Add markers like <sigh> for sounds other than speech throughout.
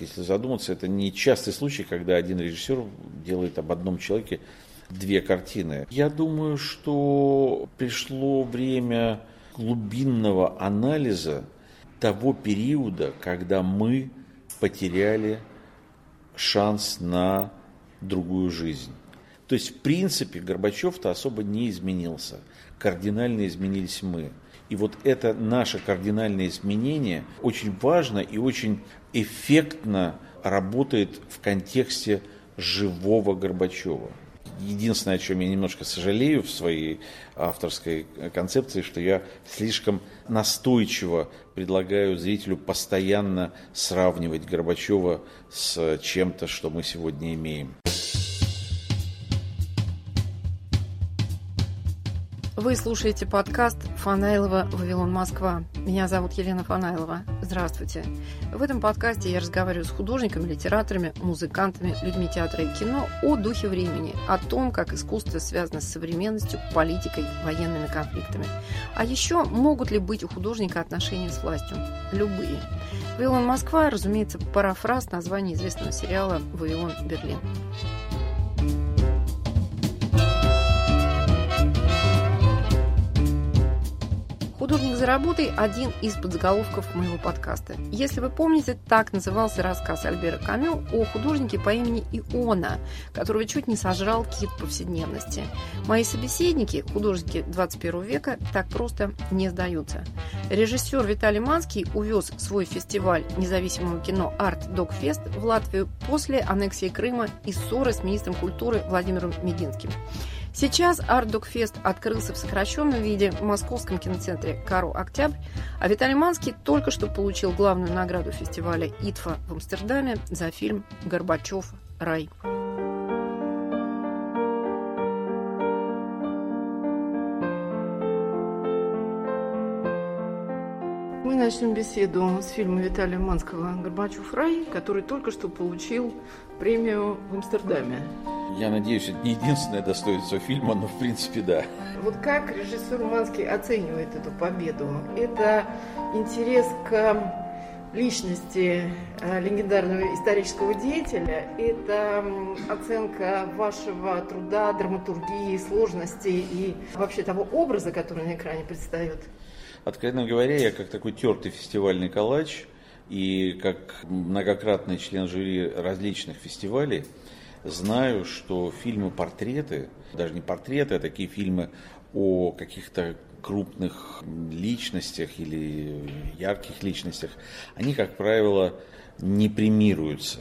Если задуматься, это не частый случай, когда один режиссер делает об одном человеке две картины. Я думаю, что пришло время глубинного анализа того периода, когда мы потеряли шанс на другую жизнь. То есть, в принципе, Горбачев-то особо не изменился. Кардинально изменились мы. И вот это наше кардинальное изменение очень важно и очень эффектно работает в контексте живого Горбачева. Единственное, о чем я немножко сожалею в своей авторской концепции, что я слишком настойчиво предлагаю зрителю постоянно сравнивать Горбачева с чем-то, что мы сегодня имеем. Вы слушаете подкаст Фанайлова «Вавилон Москва». Меня зовут Елена Фанайлова. Здравствуйте. В этом подкасте я разговариваю с художниками, литераторами, музыкантами, людьми театра и кино о духе времени, о том, как искусство связано с современностью, политикой, военными конфликтами. А еще могут ли быть у художника отношения с властью? Любые. «Вавилон Москва», разумеется, парафраз названия известного сериала «Вавилон Берлин». «Художник за работой» – один из подзаголовков моего подкаста. Если вы помните, так назывался рассказ Альбера Камю о художнике по имени Иона, которого чуть не сожрал кит повседневности. Мои собеседники, художники 21 века, так просто не сдаются. Режиссер Виталий Манский увез свой фестиваль независимого кино «Арт Док Фест» в Латвию после аннексии Крыма и ссоры с министром культуры Владимиром Мединским. Сейчас Артдокфест открылся в сокращенном виде в московском киноцентре «Кару Октябрь», а Виталий Манский только что получил главную награду фестиваля «ИТФА» в Амстердаме за фильм «Горбачев. Рай». Мы начнем беседу с фильма Виталия Манского «Горбачев. Рай», который только что получил премию в Амстердаме. Я надеюсь, это не единственное достоинство фильма, но в принципе да. Вот как режиссер Манский оценивает эту победу? Это интерес к личности э, легендарного исторического деятеля, это оценка вашего труда, драматургии, сложностей и вообще того образа, который на экране предстает? Откровенно говоря, я как такой тертый фестивальный калач и как многократный член жюри различных фестивалей, знаю, что фильмы-портреты, даже не портреты, а такие фильмы о каких-то крупных личностях или ярких личностях, они, как правило, не премируются.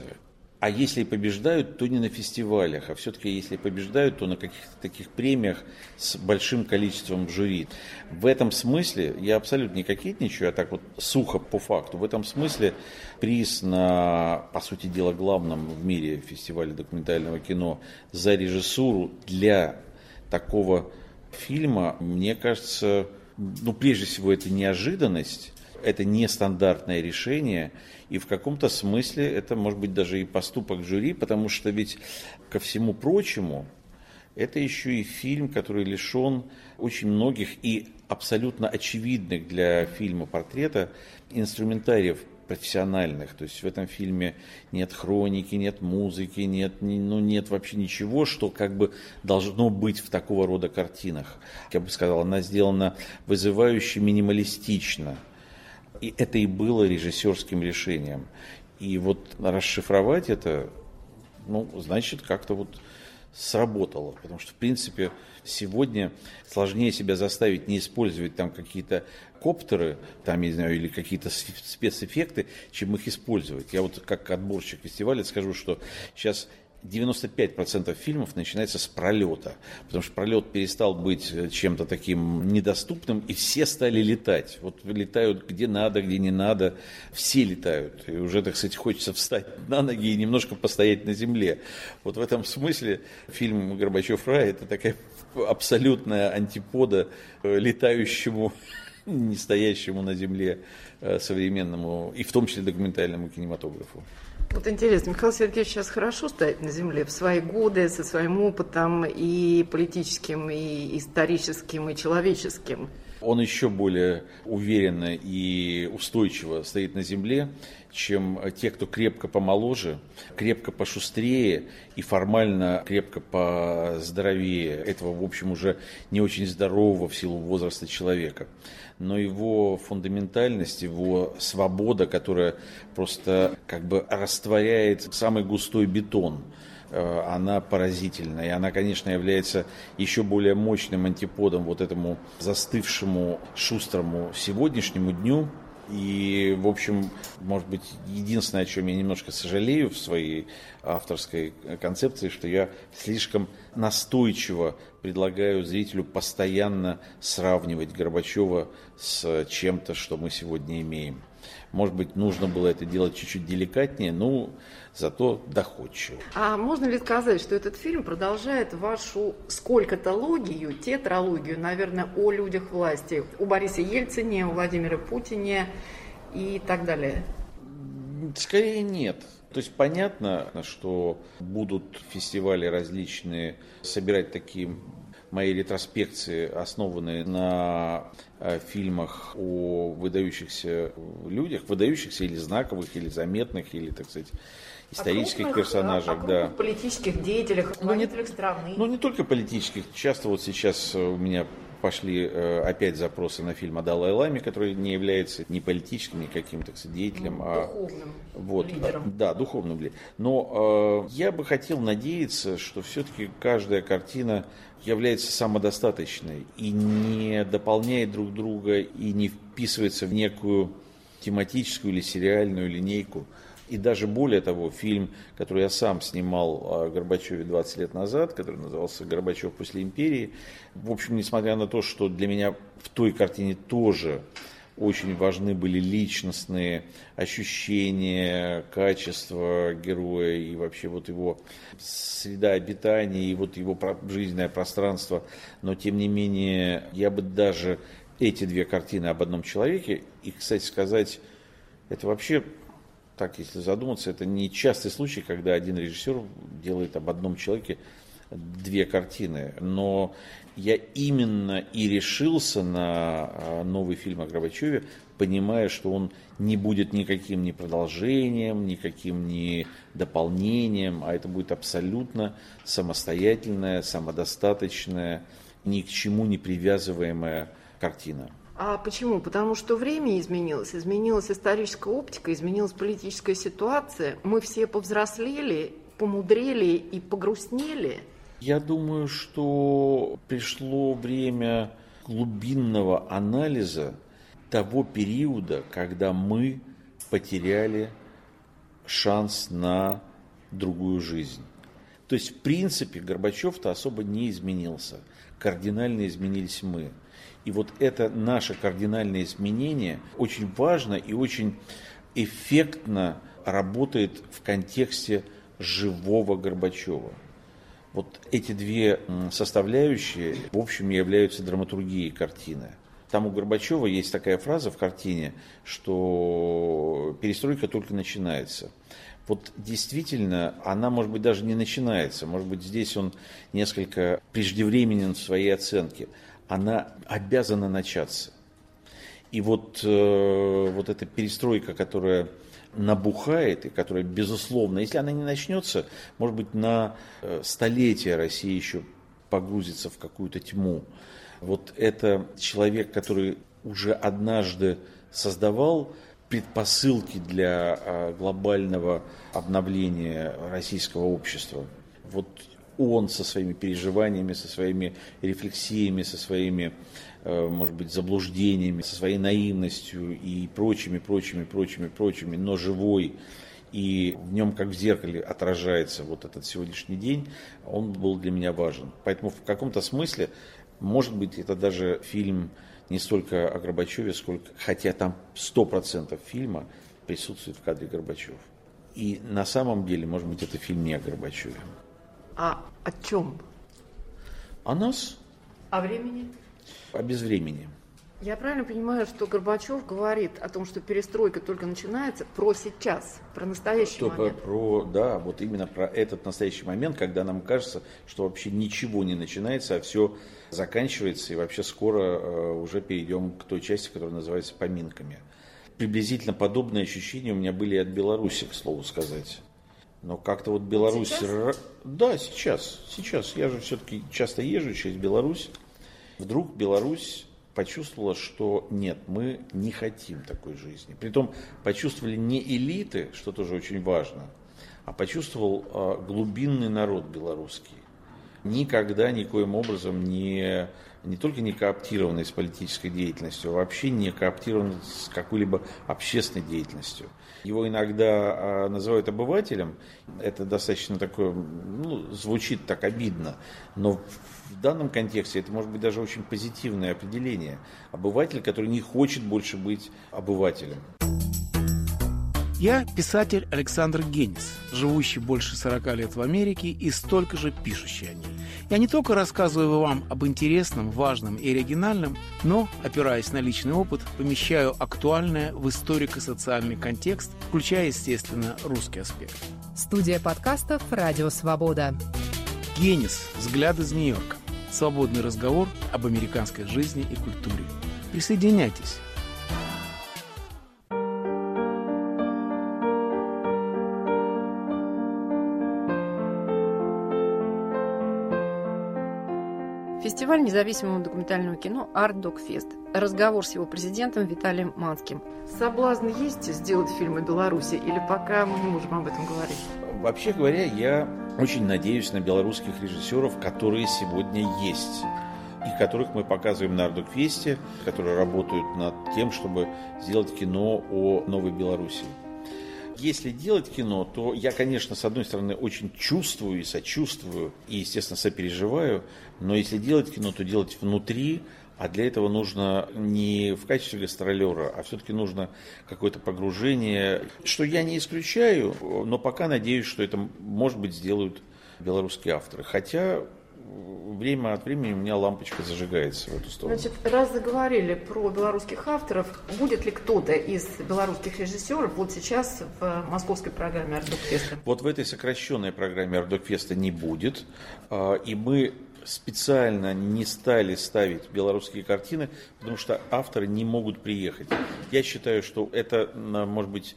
А если побеждают, то не на фестивалях, а все-таки если побеждают, то на каких-то таких премиях с большим количеством жюри. В этом смысле, я абсолютно не кокетничаю, а так вот сухо по факту, в этом смысле приз на, по сути дела, главном в мире фестивале документального кино за режиссуру для такого фильма, мне кажется, ну, прежде всего, это неожиданность, это нестандартное решение, и в каком-то смысле это может быть даже и поступок жюри, потому что ведь ко всему прочему, это еще и фильм, который лишен очень многих и абсолютно очевидных для фильма портрета инструментариев профессиональных. То есть в этом фильме нет хроники, нет музыки, нет, ну, нет вообще ничего, что как бы должно быть в такого рода картинах. Я бы сказал, она сделана вызывающе минималистично. И это и было режиссерским решением. И вот расшифровать это, ну, значит, как-то вот сработало. Потому что, в принципе, сегодня сложнее себя заставить не использовать там какие-то коптеры, там, я не знаю, или какие-то спецэффекты, чем их использовать. Я вот как отборщик фестиваля скажу, что сейчас 95% фильмов начинается с пролета, потому что пролет перестал быть э, чем-то таким недоступным, и все стали летать. Вот летают где надо, где не надо, все летают. И уже, так сказать, хочется встать на ноги и немножко постоять на земле. Вот в этом смысле фильм «Горбачев рай» – это такая абсолютная антипода э, летающему, <laughs> не стоящему на земле э, современному, и в том числе документальному кинематографу. Вот интересно, Михаил Сергеевич сейчас хорошо стоит на земле в свои годы, со своим опытом и политическим, и историческим, и человеческим. он еще более уверенно и устойчиво стоит на земле, чем те, кто крепко помоложе, крепко пошустрее и формально крепко поздоровее этого, в общем, уже не очень здорового в силу возраста человека. Но его фундаментальность, его свобода, которая просто как бы растворяет самый густой бетон – Э, она поразительна. И она, конечно, является еще более мощным антиподом вот этому застывшему, шустрому сегодняшнему дню. И, в общем, может быть, единственное, о чем я немножко сожалею в своей авторской концепции, что я слишком настойчиво предлагаю зрителю постоянно сравнивать Горбачева с чем-то, что мы сегодня имеем. Может быть, нужно было это делать чуть-чуть деликатнее, но зато доходчиво. А можно ли сказать, что этот фильм продолжает вашу сколько-то логию, тетралогию, наверное, о людях власти, у Бориса Ельцине, у Владимира Путине и так далее? Скорее нет. То есть понятно, что будут фестивали различные собирать такие мои ретроспекции, основанные на э, фильмах о выдающихся людях, выдающихся или знаковых, или заметных, или, так сказать, исторических крупных, персонажах, о да. политических деятелях, ну, не, страны. Ну, не только политических. Часто вот сейчас у меня пошли э, опять запросы на фильм о Далай-Ламе, который не является ни политическим, ни каким-то деятелем, ну, а духовным вот, лидером. Да, духовным лидером. Но э, я бы хотел надеяться, что все-таки каждая картина является самодостаточной и не дополняет друг друга и не вписывается в некую тематическую или сериальную линейку. И даже более того, фильм, который я сам снимал о Горбачеве 20 лет назад, который назывался «Горбачев после империи», в общем, несмотря на то, что для меня в той картине тоже очень важны были личностные ощущения, качества героя и вообще вот его среда обитания и вот его жизненное пространство. Но тем не менее, я бы даже эти две картины об одном человеке, и, кстати сказать, это вообще так, если задуматься, это не частый случай, когда один режиссер делает об одном человеке две картины. Но я именно и решился на а, новый фильм о Горбачеве, понимая, что он не будет никаким ни продолжением, никаким ни дополнением, а это будет абсолютно самостоятельная, самодостаточная, ни к чему не привязываемая картина. А почему? Потому что время изменилось, изменилась историческая оптика, изменилась политическая ситуация. Мы все повзрослели, помудрели и погрустнели. Я думаю, что пришло время глубинного анализа того периода, когда мы потеряли шанс на другую жизнь. То есть, в принципе, Горбачев-то особо не изменился. Кардинально изменились мы. И вот это наше кардинальное изменение очень важно и очень эффектно работает в контексте живого Горбачева. Вот эти две составляющие, в общем, являются драматургией картины. Там у Горбачева есть такая фраза в картине, что перестройка только начинается. Вот действительно, она, может быть, даже не начинается. Может быть, здесь он несколько преждевременен в своей оценке она обязана начаться. И вот, э, вот эта перестройка, которая набухает и которая, безусловно, если она не начнется, может быть, на э, столетия Россия еще погрузится в какую-то тьму. Вот это человек, который уже однажды создавал предпосылки для э, глобального обновления российского общества. Вот он со своими переживаниями, со своими рефлексиями, со своими, э, может быть, заблуждениями, со своей наивностью и прочими, прочими, прочими, прочими, но живой, и в нем, как в зеркале, отражается вот этот сегодняшний день, он был для меня важен. Поэтому в каком-то смысле, может быть, это даже фильм не столько о Горбачеве, сколько, хотя там 100% фильма присутствует в кадре Горбачев. И на самом деле, может быть, это фильм не о Горбачеве. А о чем? О нас. О времени? О безвремени. Я правильно понимаю, что Горбачев говорит о том, что перестройка только начинается про сейчас, про настоящий только момент? Про, да, вот именно про этот настоящий момент, когда нам кажется, что вообще ничего не начинается, а все заканчивается, и вообще скоро э, уже перейдем к той части, которая называется поминками. Приблизительно подобные ощущения у меня были и от Беларуси, к слову сказать. Но как-то вот Беларусь... Сейчас? Да, сейчас. Сейчас. Я же все-таки часто езжу через Беларусь. Вдруг Беларусь почувствовала, что нет, мы не хотим такой жизни. Притом почувствовали не элиты, что тоже очень важно, а почувствовал э, глубинный народ белорусский. Никогда никоим образом не, не только не кооптированный с политической деятельностью, а вообще не кооптированный с какой-либо общественной деятельностью. Его иногда э, называют обывателем, это достаточно такое, ну, звучит так обидно, но в данном контексте это может быть даже очень позитивное определение. Обыватель, который не хочет больше быть обывателем. Я писатель Александр Генис, живущий больше 40 лет в Америке и столько же пишущий о ней. Я не только рассказываю вам об интересном, важном и оригинальном, но, опираясь на личный опыт, помещаю актуальное в историко-социальный контекст, включая, естественно, русский аспект. Студия подкастов «Радио Свобода». Генис. Взгляд из Нью-Йорка. Свободный разговор об американской жизни и культуре. Присоединяйтесь. Фестиваль независимого документального кино «Арт Док Фест». Разговор с его президентом Виталием Манским. Соблазн есть сделать фильм о Беларуси или пока мы не можем об этом говорить? Вообще говоря, я очень надеюсь на белорусских режиссеров, которые сегодня есть и которых мы показываем на Ардукфесте, которые работают над тем, чтобы сделать кино о Новой Беларуси. Если делать кино, то я, конечно, с одной стороны, очень чувствую и сочувствую, и, естественно, сопереживаю, но если делать кино, то делать внутри, а для этого нужно не в качестве гастролера, а все-таки нужно какое-то погружение, что я не исключаю, но пока надеюсь, что это, может быть, сделают белорусские авторы. Хотя время от времени у меня лампочка зажигается в эту сторону. Значит, раз заговорили про белорусских авторов, будет ли кто-то из белорусских режиссеров вот сейчас в московской программе Ардокфеста? Вот в этой сокращенной программе Ардокфеста не будет. А, и мы специально не стали ставить белорусские картины, потому что авторы не могут приехать. Я считаю, что это, может быть,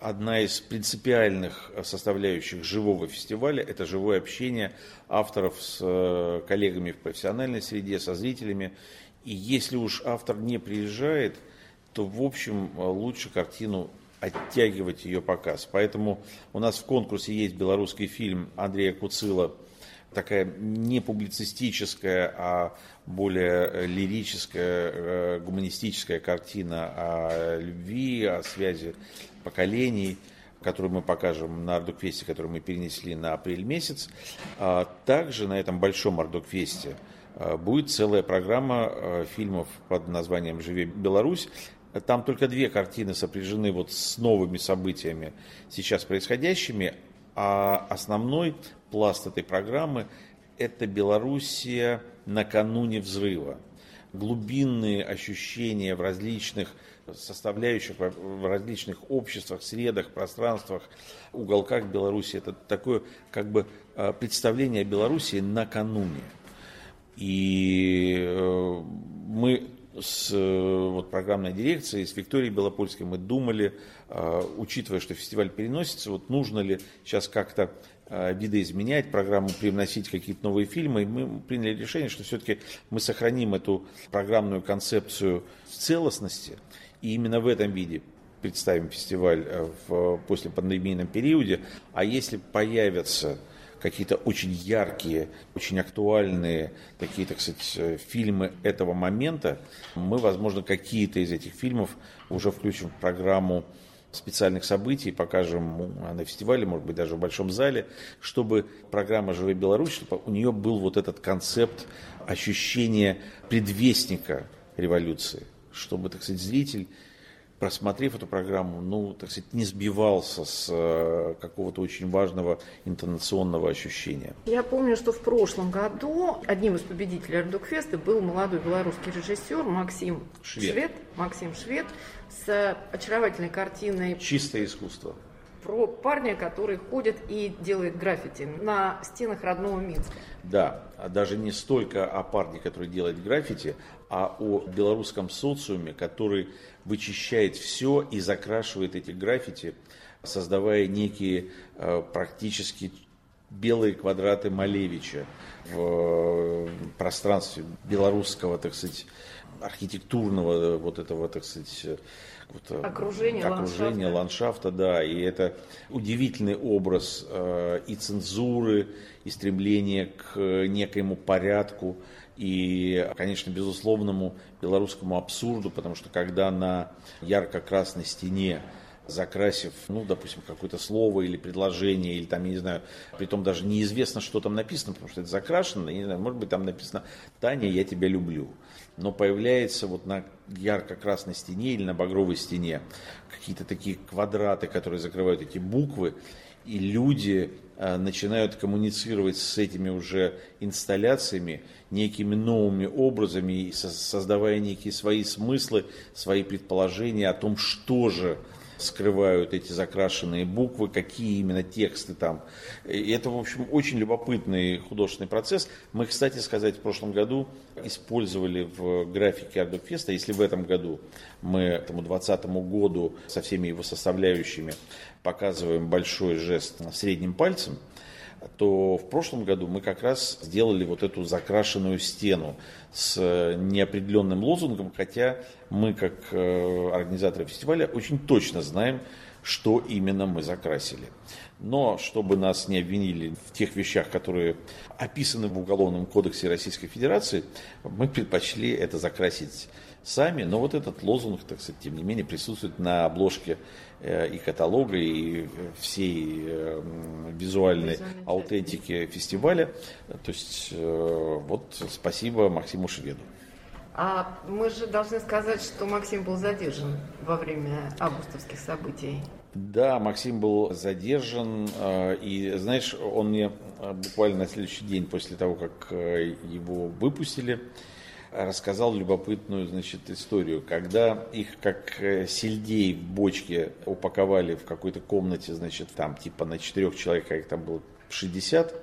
одна из принципиальных составляющих живого фестиваля – это живое общение авторов с э, коллегами в профессиональной среде, со зрителями. И если уж автор не приезжает, то, в общем, лучше картину оттягивать ее показ. Поэтому у нас в конкурсе есть белорусский фильм Андрея Куцила такая не публицистическая, а более лирическая, э, гуманистическая картина о любви, о связи поколений, которую мы покажем на Ардукфесте, который мы перенесли на апрель месяц. А также на этом большом Ардукфесте э, будет целая программа э, фильмов под названием «Живи Беларусь». Там только две картины сопряжены вот с новыми событиями, сейчас происходящими, а основной пласт этой программы – это Белоруссия накануне взрыва. Глубинные ощущения в различных составляющих, в различных обществах, средах, пространствах, уголках Беларуси. Это такое как бы э, представление о Беларуси накануне. И э, мы с э, вот, программной дирекцией, с Викторией Белопольской мы думали, учитывая, что фестиваль переносится, вот нужно ли сейчас как-то видоизменять программу, привносить какие-то новые фильмы. И мы приняли решение, что все-таки мы сохраним эту программную концепцию в целостности. И именно в этом виде представим фестиваль э, в послепандемийном периоде. А если появятся какие-то очень яркие, очень актуальные такие, так сказать, э, фильмы этого момента, мы, возможно, какие-то из этих фильмов уже включим в программу специальных событий, покажем на фестивале, может быть, даже в большом зале, чтобы программа «Живая Беларусь», чтобы у нее был вот этот концепт ощущения предвестника революции, чтобы, так сказать, зритель просмотрев эту программу, ну, так сказать, не сбивался с э, какого-то очень важного интонационного ощущения. Я помню, что в прошлом году одним из победителей Ардукфеста был молодой белорусский режиссер Максим Швед. Швед Максим Швед с очаровательной картиной «Чистое искусство» про парня, который ходит и делает граффити на стенах родного Минска. Да, а даже не столько о парне, который делает граффити, а о белорусском социуме, который вычищает все и закрашивает эти граффити, создавая некие э, практически белые квадраты Малевича в э, пространстве белорусского, так сказать, архитектурного вот этого, так сказать, вот, окружение, окружение ландшафта. ландшафта, да, и это удивительный образ э, и цензуры, и стремления к некоему порядку, и, конечно, безусловному белорусскому абсурду, потому что когда на ярко-красной стене закрасив, ну, допустим, какое-то слово или предложение, или там, я не знаю, при том даже неизвестно, что там написано, потому что это закрашено, я не знаю, может быть, там написано «Таня, я тебя люблю». Но появляется вот на ярко-красной стене или на багровой стене какие-то такие квадраты, которые закрывают эти буквы, и люди э, начинают коммуницировать с этими уже инсталляциями некими новыми образами, создавая некие свои смыслы, свои предположения о том, что же скрывают эти закрашенные буквы, какие именно тексты там. И это, в общем, очень любопытный художественный процесс. Мы, кстати сказать, в прошлом году использовали в графике Ардукфеста, если в этом году мы этому 2020 году со всеми его составляющими показываем большой жест средним пальцем, то в прошлом году мы как раз сделали вот эту закрашенную стену с неопределенным лозунгом, хотя мы, как э, организаторы фестиваля, очень точно знаем, что именно мы закрасили. Но чтобы нас не обвинили в тех вещах, которые описаны в Уголовном кодексе Российской Федерации, мы предпочли это закрасить сами. Но вот этот лозунг, так сказать, тем не менее, присутствует на обложке Э, и каталога, и всей э, визуальной аутентики фестиваля. То есть э, вот спасибо Максиму Шведу. А мы же должны сказать, что Максим был задержан во время августовских событий. Да, Максим был задержан, и, знаешь, он мне буквально на следующий день после того, как его выпустили, рассказал любопытную значит, историю. Когда их как э, сельдей в бочке упаковали в какой-то комнате, значит, там типа на четырех человек, как их там было 60,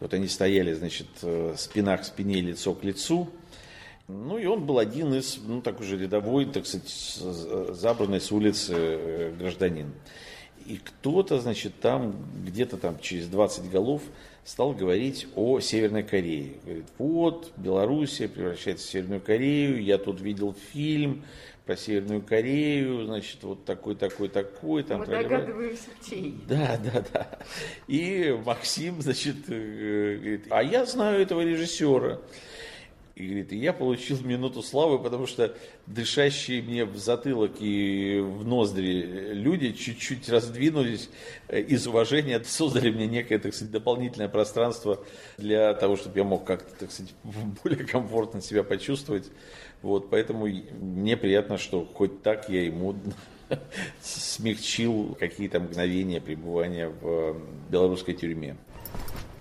вот они стояли, значит, э, спина к спине, лицо к лицу, ну и он был один из, ну такой же рядовой, так сказать, забранный с улицы э, гражданин. И кто-то, значит, там, где-то там через 20 голов стал говорить о Северной Корее. Говорит, вот, Белоруссия превращается в Северную Корею, я тут видел фильм про Северную Корею, значит, вот такой, такой, такой. Там, Мы догадываемся, чей. Да, да, да. И Максим, значит, э, говорит, а я знаю этого режиссера. И говорит, я получил минуту славы, потому что дышащие мне в затылок и в ноздри люди чуть-чуть раздвинулись э, из уважения, создали мне некое, так сказать, дополнительное пространство для того, чтобы я мог как-то, так сказать, <laughs> более комфортно себя почувствовать. Вот, поэтому мне приятно, что хоть так я ему <laughs> смягчил какие-то мгновения пребывания в белорусской тюрьме.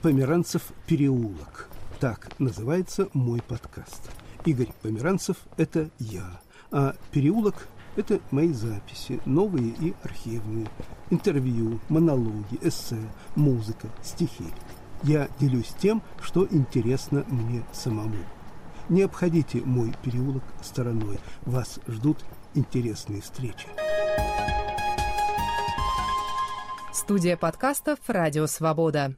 Померанцев переулок. Так называется мой подкаст. Игорь Померанцев – это я, а «Переулок» – это мои записи, новые и архивные, интервью, монологи, эссе, музыка, стихи. Я делюсь тем, что интересно мне самому. Не обходите мой переулок стороной. Вас ждут интересные встречи. Студия подкастов «Радио Свобода».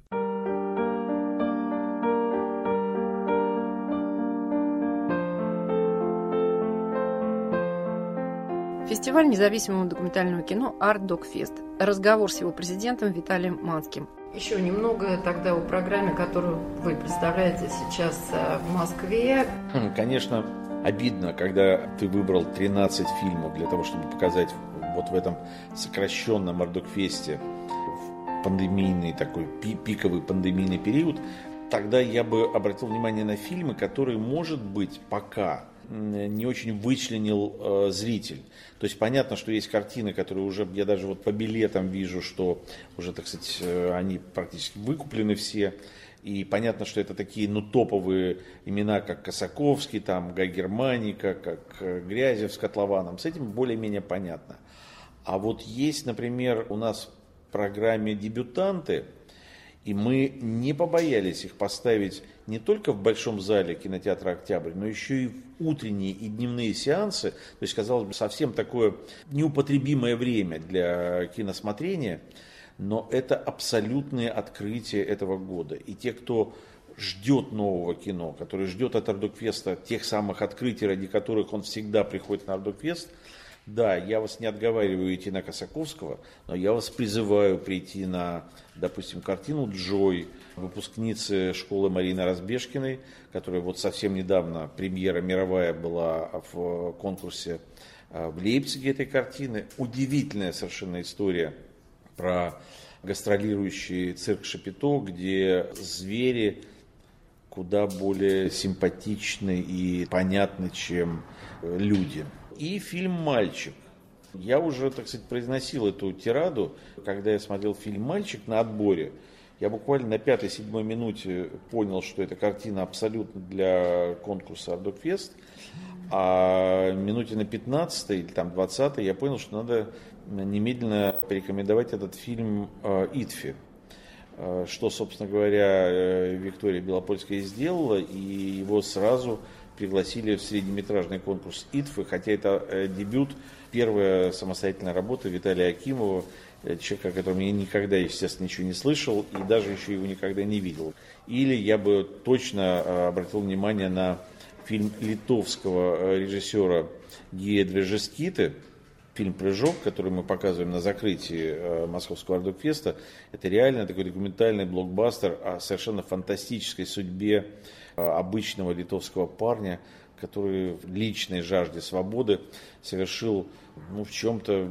Фестиваль независимого документального кино «Арт Докфест». Разговор с его президентом Виталием Манским. Еще немного тогда о программе, которую вы представляете сейчас э, в Москве. Хм, конечно, обидно, когда ты выбрал 13 фильмов для того, чтобы показать вот в этом сокращенном Ардокфесте в пандемийный такой пиковый пандемийный период, тогда я бы обратил внимание на фильмы, которые, может быть, пока не очень вычленил э, зритель. То есть понятно, что есть картины, которые уже, я даже вот по билетам вижу, что уже, так сказать, э, они практически выкуплены все. И понятно, что это такие, ну, топовые имена, как Косаковский, там, Гай Германика, как э, Грязев с Котлованом. С этим более-менее понятно. А вот есть, например, у нас в программе «Дебютанты», и мы не побоялись их поставить не только в большом зале кинотеатра «Октябрь», но еще и в утренние и дневные сеансы. То есть, казалось бы, совсем такое неупотребимое время для киносмотрения. Но это абсолютное открытие этого года. И те, кто ждет нового кино, который ждет от Ардукфеста тех самых открытий, ради которых он всегда приходит на Ардукфест – да, я вас не отговариваю идти на Косаковского, но я вас призываю прийти на, допустим, картину «Джой», выпускницы школы Марины Разбежкиной, которая вот совсем недавно, премьера мировая была в конкурсе а, в Лейпциге этой картины. Удивительная совершенно история про гастролирующий цирк Шапито, где звери куда более симпатичны и понятны, чем люди и фильм «Мальчик». Я уже, так сказать, произносил эту тираду, когда я смотрел фильм «Мальчик» на отборе. Я буквально на пятой-седьмой минуте понял, что эта картина абсолютно для конкурса «Ардокфест». А минуте на 15 или там 20 я понял, что надо немедленно порекомендовать этот фильм э, «Итфи». Э, что, собственно говоря, э, Виктория Белопольская сделала, и его сразу пригласили в среднеметражный конкурс ИТФы, хотя это э, дебют, первая самостоятельная работа Виталия Акимова, э, человека, о котором я никогда, естественно, ничего не слышал и даже еще его никогда не видел. Или я бы точно э, обратил внимание на фильм литовского режиссера Гея Движескиты, фильм «Прыжок», который мы показываем на закрытии Московского Ардукфеста, это реально такой документальный блокбастер о совершенно фантастической судьбе обычного литовского парня, который в личной жажде свободы совершил ну, в чем-то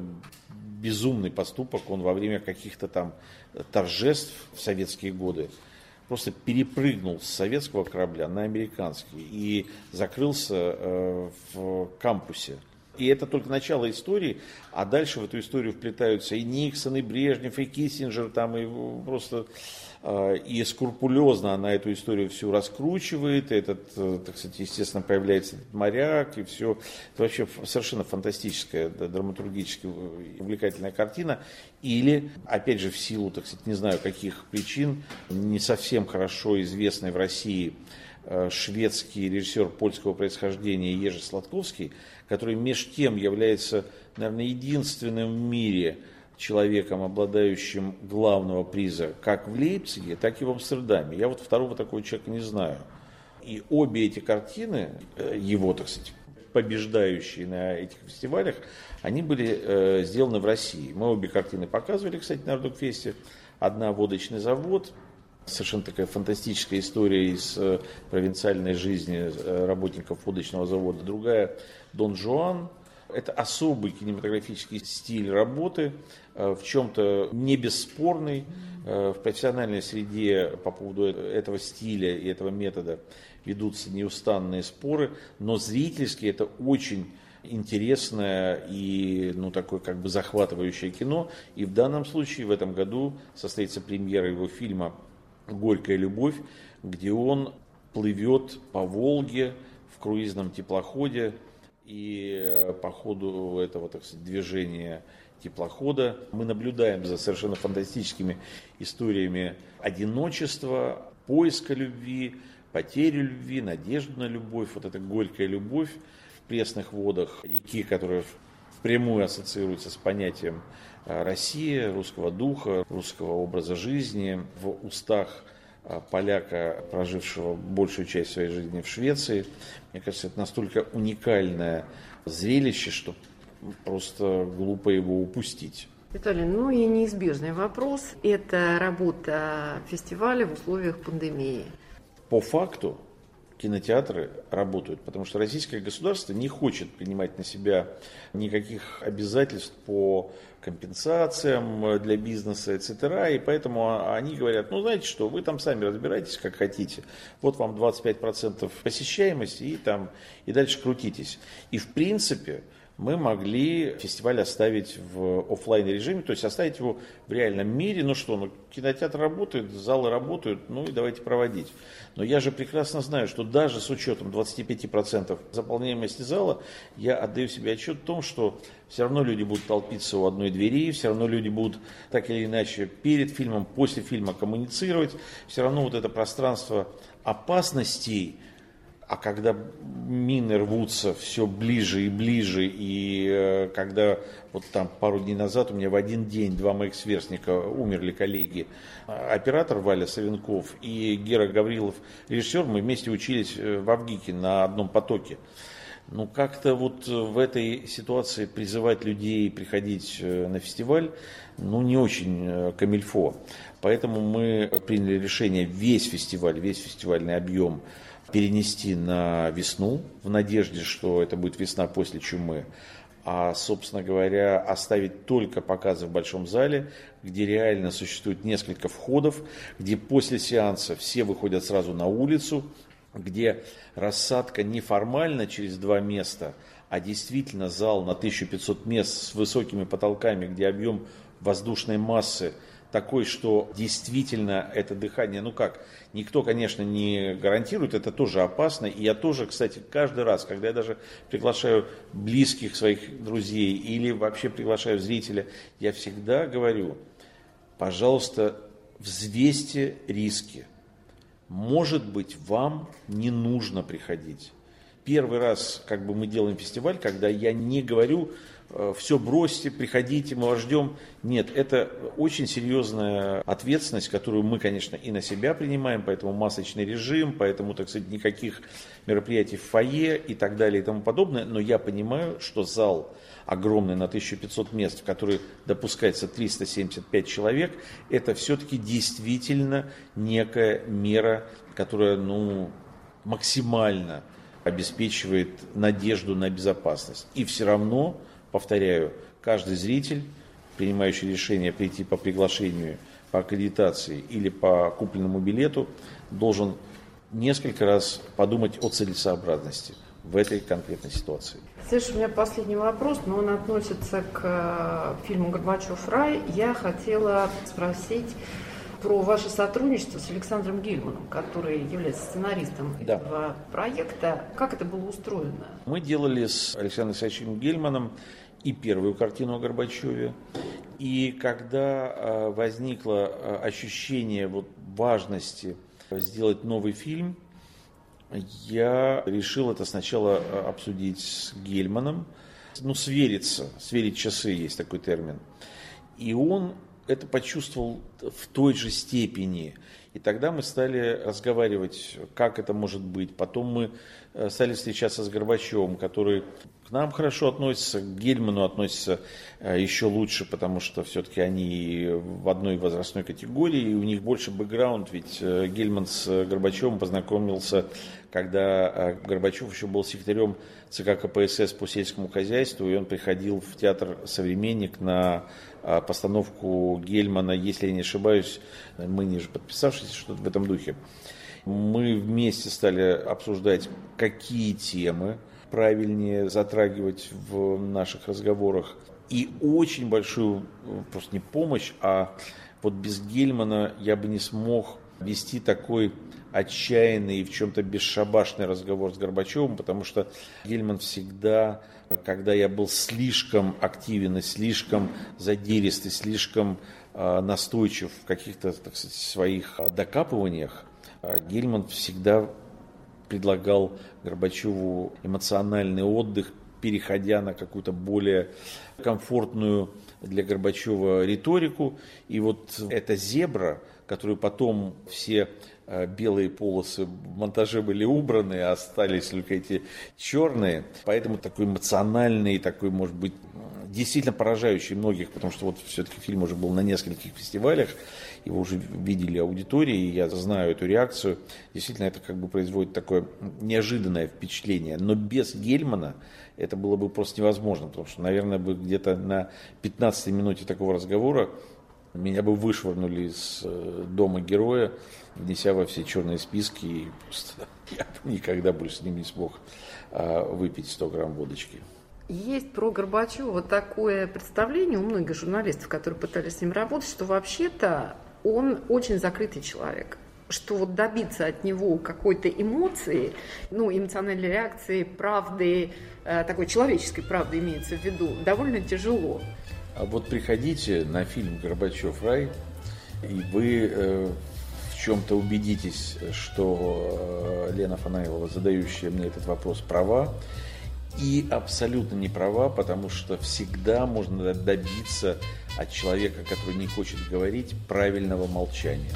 безумный поступок. Он во время каких-то там торжеств в советские годы просто перепрыгнул с советского корабля на американский и закрылся э, в кампусе. И это только начало истории, а дальше в эту историю вплетаются и Никсон, и Брежнев, и Киссинджер, там, и просто а, и скрупулезно она эту историю всю раскручивает, этот, э, так сказать, естественно, появляется этот моряк, и все. Это вообще совершенно фантастическая, драматургически увлекательная картина. Или, опять же, в силу, так сказать, не знаю каких причин, не совсем хорошо известный в России шведский режиссер польского происхождения Ежи Сладковский, который меж тем является, наверное, единственным в мире – человеком, обладающим главного приза как в Лейпциге, так и в Амстердаме. Я вот второго такого человека не знаю. И обе эти картины, э, его, так сказать, побеждающие на этих фестивалях, они были э, сделаны в России. Мы обе картины показывали, кстати, на Ардукфесте. Одна «Водочный завод», совершенно такая фантастическая история из э, провинциальной жизни работников водочного завода. Другая «Дон Жуан», это особый кинематографический стиль работы, э, в чем-то не бесспорный. Э, в профессиональной среде по поводу этого стиля и этого метода ведутся неустанные споры, но зрительски это очень интересное и ну, такое как бы захватывающее кино. И в данном случае в этом году состоится премьера его фильма «Горькая любовь», где он плывет по Волге в круизном теплоходе и э, по ходу этого так сказать, движения теплохода. Мы наблюдаем за совершенно фантастическими историями одиночества, поиска любви, потери любви, надежды на любовь, вот эта горькая любовь в пресных водах реки, которая впрямую ассоциируется с понятием России, русского духа, русского образа жизни, в устах а, поляка, прожившего большую часть своей жизни в Швеции. Мне кажется, это настолько уникальное зрелище, что просто глупо его упустить. Виталий, ну и неизбежный вопрос – это работа фестиваля в условиях пандемии. По факту кинотеатры работают, потому что российское государство не хочет принимать на себя никаких обязательств по компенсациям для бизнеса, etc. И поэтому они говорят, ну знаете что, вы там сами разбирайтесь, как хотите. Вот вам 25% посещаемости и там и дальше крутитесь. И в принципе мы могли фестиваль оставить в офлайн режиме, то есть оставить его в реальном мире. Ну что, ну кинотеатр работает, залы работают, ну и давайте проводить. Но я же прекрасно знаю, что даже с учетом 25% заполняемости зала, я отдаю себе отчет в том, что все равно люди будут толпиться у одной двери, все равно люди будут так или иначе перед фильмом, после фильма коммуницировать, все равно вот это пространство опасностей, а когда мины рвутся все ближе и ближе, и э, когда вот там пару дней назад у меня в один день два моих сверстника умерли коллеги, оператор Валя Савенков и Гера Гаврилов, режиссер, мы вместе учились э, в Авгике на одном потоке. Ну, как-то вот в этой ситуации призывать людей приходить э, на фестиваль, ну, не очень камильфо. Поэтому мы приняли решение весь фестиваль, весь фестивальный объем перенести на весну, в надежде, что это будет весна после чумы, а, собственно говоря, оставить только показы в большом зале, где реально существует несколько входов, где после сеанса все выходят сразу на улицу, где рассадка не формально через два места, а действительно зал на 1500 мест с высокими потолками, где объем воздушной массы такой, что действительно это дыхание, ну как, никто, конечно, не гарантирует, это тоже опасно. И я тоже, кстати, каждый раз, когда я даже приглашаю близких своих друзей или вообще приглашаю зрителя, я всегда говорю, пожалуйста, взвесьте риски. Может быть, вам не нужно приходить. Первый раз, как бы мы делаем фестиваль, когда я не говорю, Э, все бросьте, приходите, мы вас ждем. Нет, это очень серьезная ответственность, которую мы, конечно, и на себя принимаем, поэтому масочный режим, поэтому, так сказать, никаких мероприятий в фойе и так далее и тому подобное. Но я понимаю, что зал огромный на 1500 мест, в который допускается 375 человек, это все-таки действительно некая мера, которая ну, максимально обеспечивает надежду на безопасность. И все равно Повторяю, каждый зритель, принимающий решение прийти по приглашению, по аккредитации или по купленному билету, должен несколько раз подумать о целесообразности в этой конкретной ситуации. Слышь, у меня последний вопрос, но он относится к э, фильму «Горбачев рай». Я хотела спросить про ваше сотрудничество с Александром Гельманом, который является сценаристом да. этого проекта. Как это было устроено? Мы делали с Александром Александровичем Гельманом и первую картину о Горбачеве. И когда а, возникло а, ощущение вот важности сделать новый фильм, я решил это сначала а, обсудить с Гельманом, ну, свериться, сверить часы, есть такой термин. И он это почувствовал в той же степени. И тогда мы стали разговаривать, как это может быть. Потом мы э, стали встречаться с Горбачевым, который к нам хорошо относится, к Гельману относится э, еще лучше, потому что все-таки они в одной возрастной категории, и у них больше бэкграунд, ведь э, Гельман с Горбачевым познакомился, когда Горбачев еще был секретарем ЦК КПСС по сельскому хозяйству, и он приходил в театр «Современник» на а, постановку Гельмана, если я не ошибаюсь, мы ниже подписавшись, что-то в этом духе. Мы вместе стали обсуждать, какие темы правильнее затрагивать в наших разговорах. И очень большую, просто не помощь, а вот без Гельмана я бы не смог вести такой отчаянный и в чем-то бесшабашный разговор с Горбачевым, потому что Гельман всегда, когда я был слишком активен и слишком задиристый, слишком э, настойчив в каких-то, так сказать, своих докапываниях, э, Гельман всегда предлагал Горбачеву эмоциональный отдых, переходя на какую-то более комфортную для Горбачева риторику. И вот эта зебра, которую потом все э, белые полосы в монтаже были убраны, а остались только эти черные. Поэтому такой эмоциональный, такой, может быть, действительно поражающий многих, потому что вот все-таки фильм уже был на нескольких фестивалях. его уже видели аудитории, и я знаю эту реакцию. Действительно, это как бы производит такое неожиданное впечатление. Но без Гельмана это было бы просто невозможно, потому что, наверное, бы где-то на 15 минуте такого разговора меня бы вышвырнули из э, дома героя, внеся во все черные списки, и просто <laughs> я бы никогда больше с ним не смог а, выпить 100 грамм водочки. Есть про Горбачева такое представление у многих журналистов, которые пытались с ним работать, что вообще-то он очень закрытый человек что вот добиться от него какой-то эмоции, ну, эмоциональной реакции, правды, э, такой человеческой правды имеется в виду, довольно тяжело. А вот приходите на фильм «Горбачев рай», и вы э, в чем-то убедитесь, что э, Лена Фанаилова, задающая мне этот вопрос, права, и абсолютно не права, потому что всегда можно добиться от человека, который не хочет говорить, правильного молчания.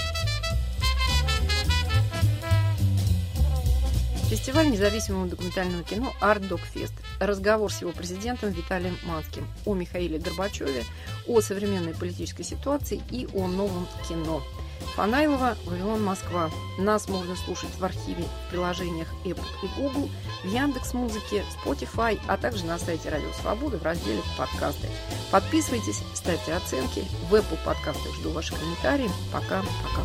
Фестиваль независимого документального кино «Арт Док Фест». Разговор с его президентом Виталием Манским о Михаиле Горбачеве, о современной политической ситуации и о новом кино – Фанайлова, Вавилон, Москва. Нас можно слушать в архиве в приложениях Apple и Google, в Яндекс Музыке, Spotify, а также на сайте Радио Свобода в разделе «Подкасты». Подписывайтесь, ставьте оценки. В Apple подкастах жду ваши комментарии. Пока-пока.